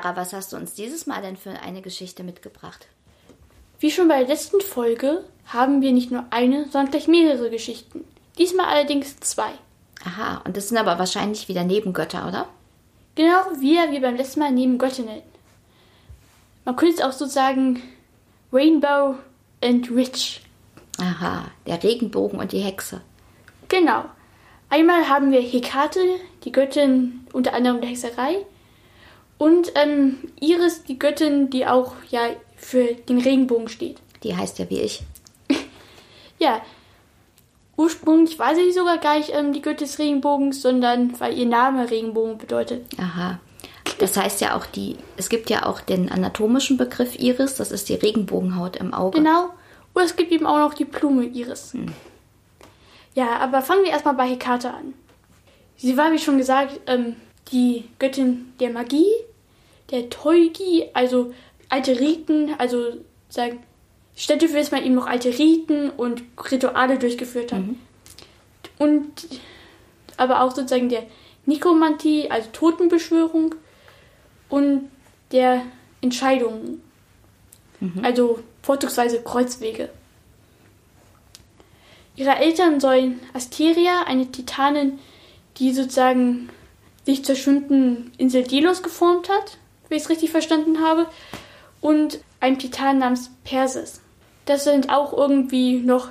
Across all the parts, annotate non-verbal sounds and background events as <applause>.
Clara, was hast du uns dieses Mal denn für eine Geschichte mitgebracht? Wie schon bei der letzten Folge haben wir nicht nur eine, sondern gleich mehrere Geschichten. Diesmal allerdings zwei. Aha, und das sind aber wahrscheinlich wieder Nebengötter, oder? Genau wir, wie beim letzten Mal Nebengöttinnen. Man könnte es auch so sagen Rainbow and Witch. Aha, der Regenbogen und die Hexe. Genau. Einmal haben wir Hekate, die Göttin unter anderem der Hexerei. Und ähm, Iris, die Göttin, die auch ja für den Regenbogen steht. Die heißt ja wie ich. <laughs> Ja, ursprünglich war sie sogar gar nicht ähm, die Göttin des Regenbogens, sondern weil ihr Name Regenbogen bedeutet. Aha. Das heißt ja auch die, es gibt ja auch den anatomischen Begriff Iris, das ist die Regenbogenhaut im Auge. Genau. Und es gibt eben auch noch die Blume Iris. Ja, aber fangen wir erstmal bei Hekate an. Sie war, wie schon gesagt, ähm, die Göttin der Magie, der Teugi, also alte Riten, also sagen, stellt dafür, dass man eben noch alte Riten und Rituale durchgeführt hat. Und aber auch sozusagen der Nekromantie, also Totenbeschwörung und der Entscheidungen. Also vorzugsweise Kreuzwege. Ihre Eltern sollen Asteria, eine Titanin, die sozusagen sich zur schwimmenden Insel Delos geformt hat, wenn ich es richtig verstanden habe, und ein Titan namens Perses. Das sind auch irgendwie noch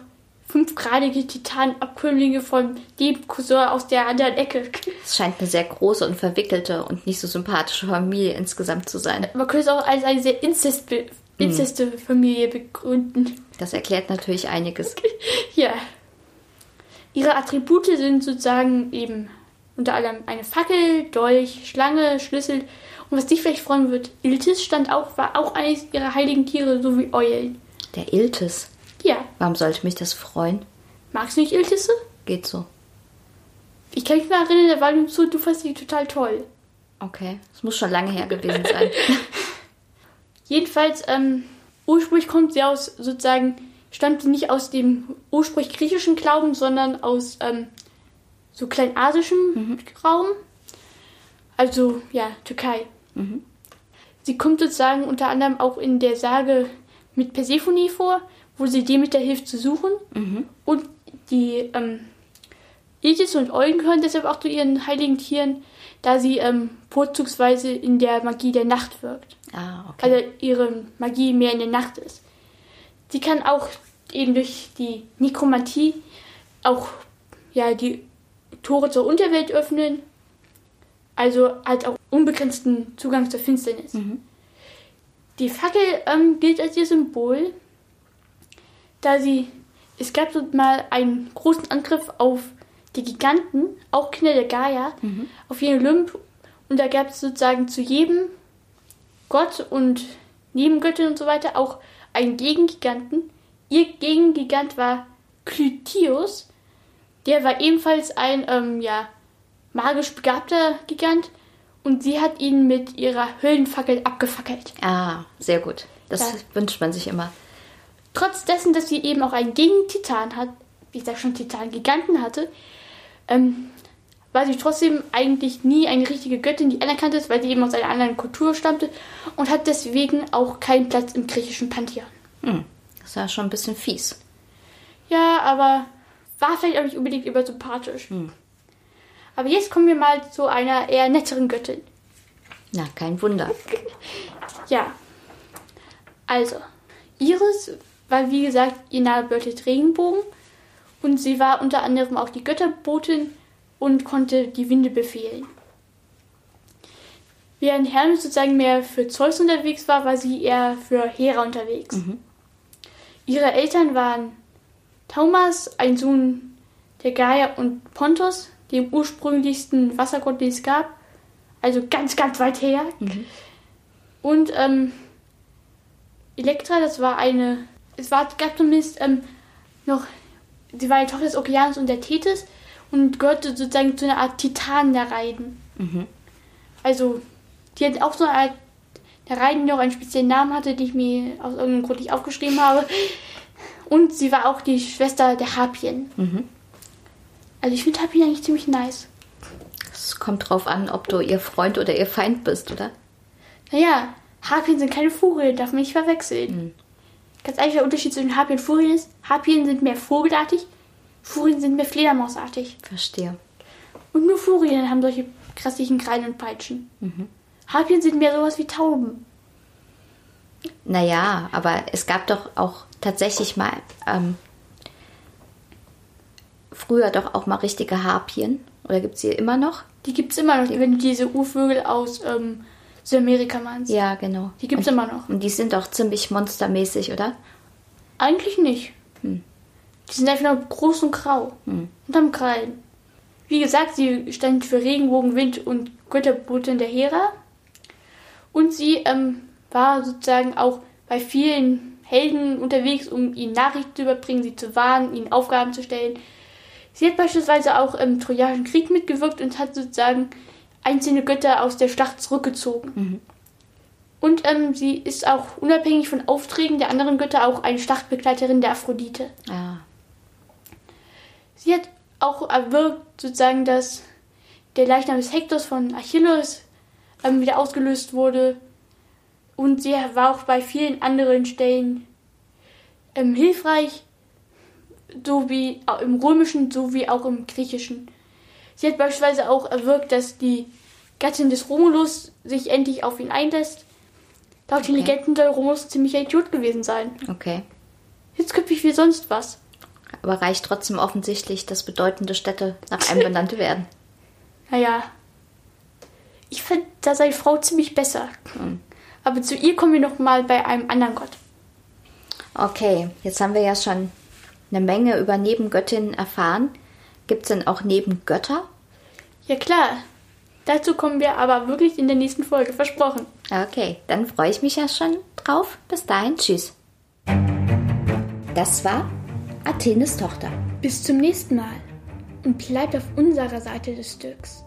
fünfgradige Titanabkömmlinge von dem Cousin aus der anderen Ecke. Es scheint eine sehr große und verwickelte und nicht so sympathische Familie insgesamt zu sein. Man könnte es auch als eine sehr Inzest inzeste Familie begründen. Das erklärt natürlich einiges. <laughs> Ja. Ihre Attribute sind sozusagen eben unter anderem eine Fackel, Dolch, Schlange, Schlüssel. Und was dich vielleicht freuen wird, Iltis stand auch, war auch eines ihrer heiligen Tiere, so wie Eulen. Der Iltis. Ja. Warum sollte mich das freuen? Magst du nicht Iltisse? Geht so. Ich kann mich mal erinnern, da war du so, du fandst die total toll. Okay. Es muss schon lange her gewesen sein. <laughs> <laughs> Jedenfalls, ähm, ursprünglich kommt sie aus, sozusagen, stammt sie nicht aus dem ursprünglich griechischen Glauben, sondern aus ähm, so kleinasischem Raum. Also, ja, Türkei. Sie kommt sozusagen unter anderem auch in der Sage mit Persephone vor, wo sie Demeter hilft zu suchen. Und die ähm, Isis und Eulen gehören deshalb auch zu ihren heiligen Tieren, da sie ähm, vorzugsweise in der Magie der Nacht wirkt. ah, okay. Also ihre Magie mehr in der Nacht ist. Sie kann auch eben durch die Nekromantie auch ja, die Tore zur Unterwelt öffnen. Also halt auch unbegrenzten Zugang zur Finsternis. Die Fackel ähm, gilt als ihr Symbol, da sie, es gab so mal einen großen Angriff auf die Giganten, auch Kinder der Gaia, auf jeden Olymp. Und da gab es sozusagen zu jedem Gott und Nebengöttin und so weiter auch einen Gegengiganten. Ihr Gegengigant war Clytius. Der war ebenfalls ein ähm, ja, magisch begabter Gigant und sie hat ihn mit ihrer Höllenfackel abgefackelt. Ah, sehr gut. Das Ja. wünscht man sich immer. Trotz dessen, dass sie eben auch einen Gegentitan hat, wie ich sag schon Titan-Giganten hatte, ähm, war sie trotzdem eigentlich nie eine richtige Göttin, die anerkannt ist, weil sie eben aus einer anderen Kultur stammte und hat deswegen auch keinen Platz im griechischen Pantheon. Hm. Das ist ja schon ein bisschen fies. Ja, aber war vielleicht auch nicht unbedingt übersympathisch. Aber jetzt kommen wir mal zu einer eher netteren Göttin. Na, kein Wunder. <laughs> Ja. Also, Iris war wie gesagt, ihr Name bedeutet Regenbogen und sie war unter anderem auch die Götterbotin und konnte die Winde befehlen. Während Hermes sozusagen mehr für Zeus unterwegs war, war sie eher für Hera unterwegs. Ihre Eltern waren Thomas, ein Sohn der Gaia und Pontos, dem ursprünglichsten Wassergott, den es gab. Also ganz, ganz weit her. Und ähm, Elektra, das war eine, es war, gab zumindest ähm, noch, sie war die Tochter des Okeans und der Tethys und gehörte sozusagen zu einer Art Titan der Reiden. Also, die hat auch so eine Art der Reiden, die auch einen speziellen Namen hatte, den ich mir aus irgendeinem Grund nicht aufgeschrieben habe. Und sie war auch die Schwester der Harpien. Also ich finde Harpien eigentlich ziemlich nice. Es kommt drauf an, ob du ihr Freund oder ihr Feind bist, oder? Naja, Harpien sind keine Vögel, darf man nicht verwechseln. Ganz eigentlich der Unterschied zwischen Harpien und Furien ist, Harpien sind mehr vogelartig, Furien sind mehr Fledermausartig. Verstehe. Und nur Furien haben solche krassigen Krallen und Peitschen. Harpien sind mehr sowas wie Tauben. Naja, aber es gab doch auch tatsächlich mal ähm, früher doch auch mal richtige Harpien. Oder gibt es sie immer noch? Die gibt es immer noch, wenn du diese Urvögel aus ähm, Südamerika meinst. Ja, genau. Die gibt's Und- immer noch. Und die sind doch ziemlich monstermäßig, oder? Eigentlich nicht. Die sind einfach nur groß und grau. Und haben Krallen. Wie gesagt, sie stand für Regenbogen, Wind und Götterbotin der Hera. Und sie ähm, war sozusagen auch bei vielen Helden unterwegs, um ihnen Nachrichten zu überbringen, sie zu warnen, ihnen Aufgaben zu stellen. Sie hat beispielsweise auch im Trojanischen Krieg mitgewirkt und hat sozusagen einzelne Götter aus der Schlacht zurückgezogen. Und ähm, sie ist auch unabhängig von Aufträgen der anderen Götter auch eine Schlachtbegleiterin der Aphrodite. Ah, Sie hat auch erwirkt, sozusagen, dass der Leichnam des Hektors von Achilles ähm, wieder ausgelöst wurde. Und sie war auch bei vielen anderen Stellen ähm, hilfreich, sowie auch im Römischen sowie auch im Griechischen. Sie hat beispielsweise auch erwirkt, dass die Gattin des Romulus sich endlich auf ihn einlässt. Laut den Okay. Legenden soll Romulus ein ziemlicher Idiot gewesen sein. okay. Hitzköpfig wie sonst was. Aber reicht trotzdem offensichtlich, dass bedeutende Städte nach einem <laughs> benannt werden. Naja. Ich finde da seine Frau ziemlich besser. Aber zu ihr kommen wir noch mal bei einem anderen Gott. Okay, jetzt haben wir ja schon eine Menge über Nebengöttinnen erfahren. Gibt es denn auch Nebengötter? Ja klar. Dazu kommen wir aber wirklich in der nächsten Folge, versprochen. Okay, dann freue ich mich ja schon drauf. Bis dahin, tschüss. Das war Athenes Tochter. Bis zum nächsten Mal. Und bleibt auf unserer Seite des Stücks.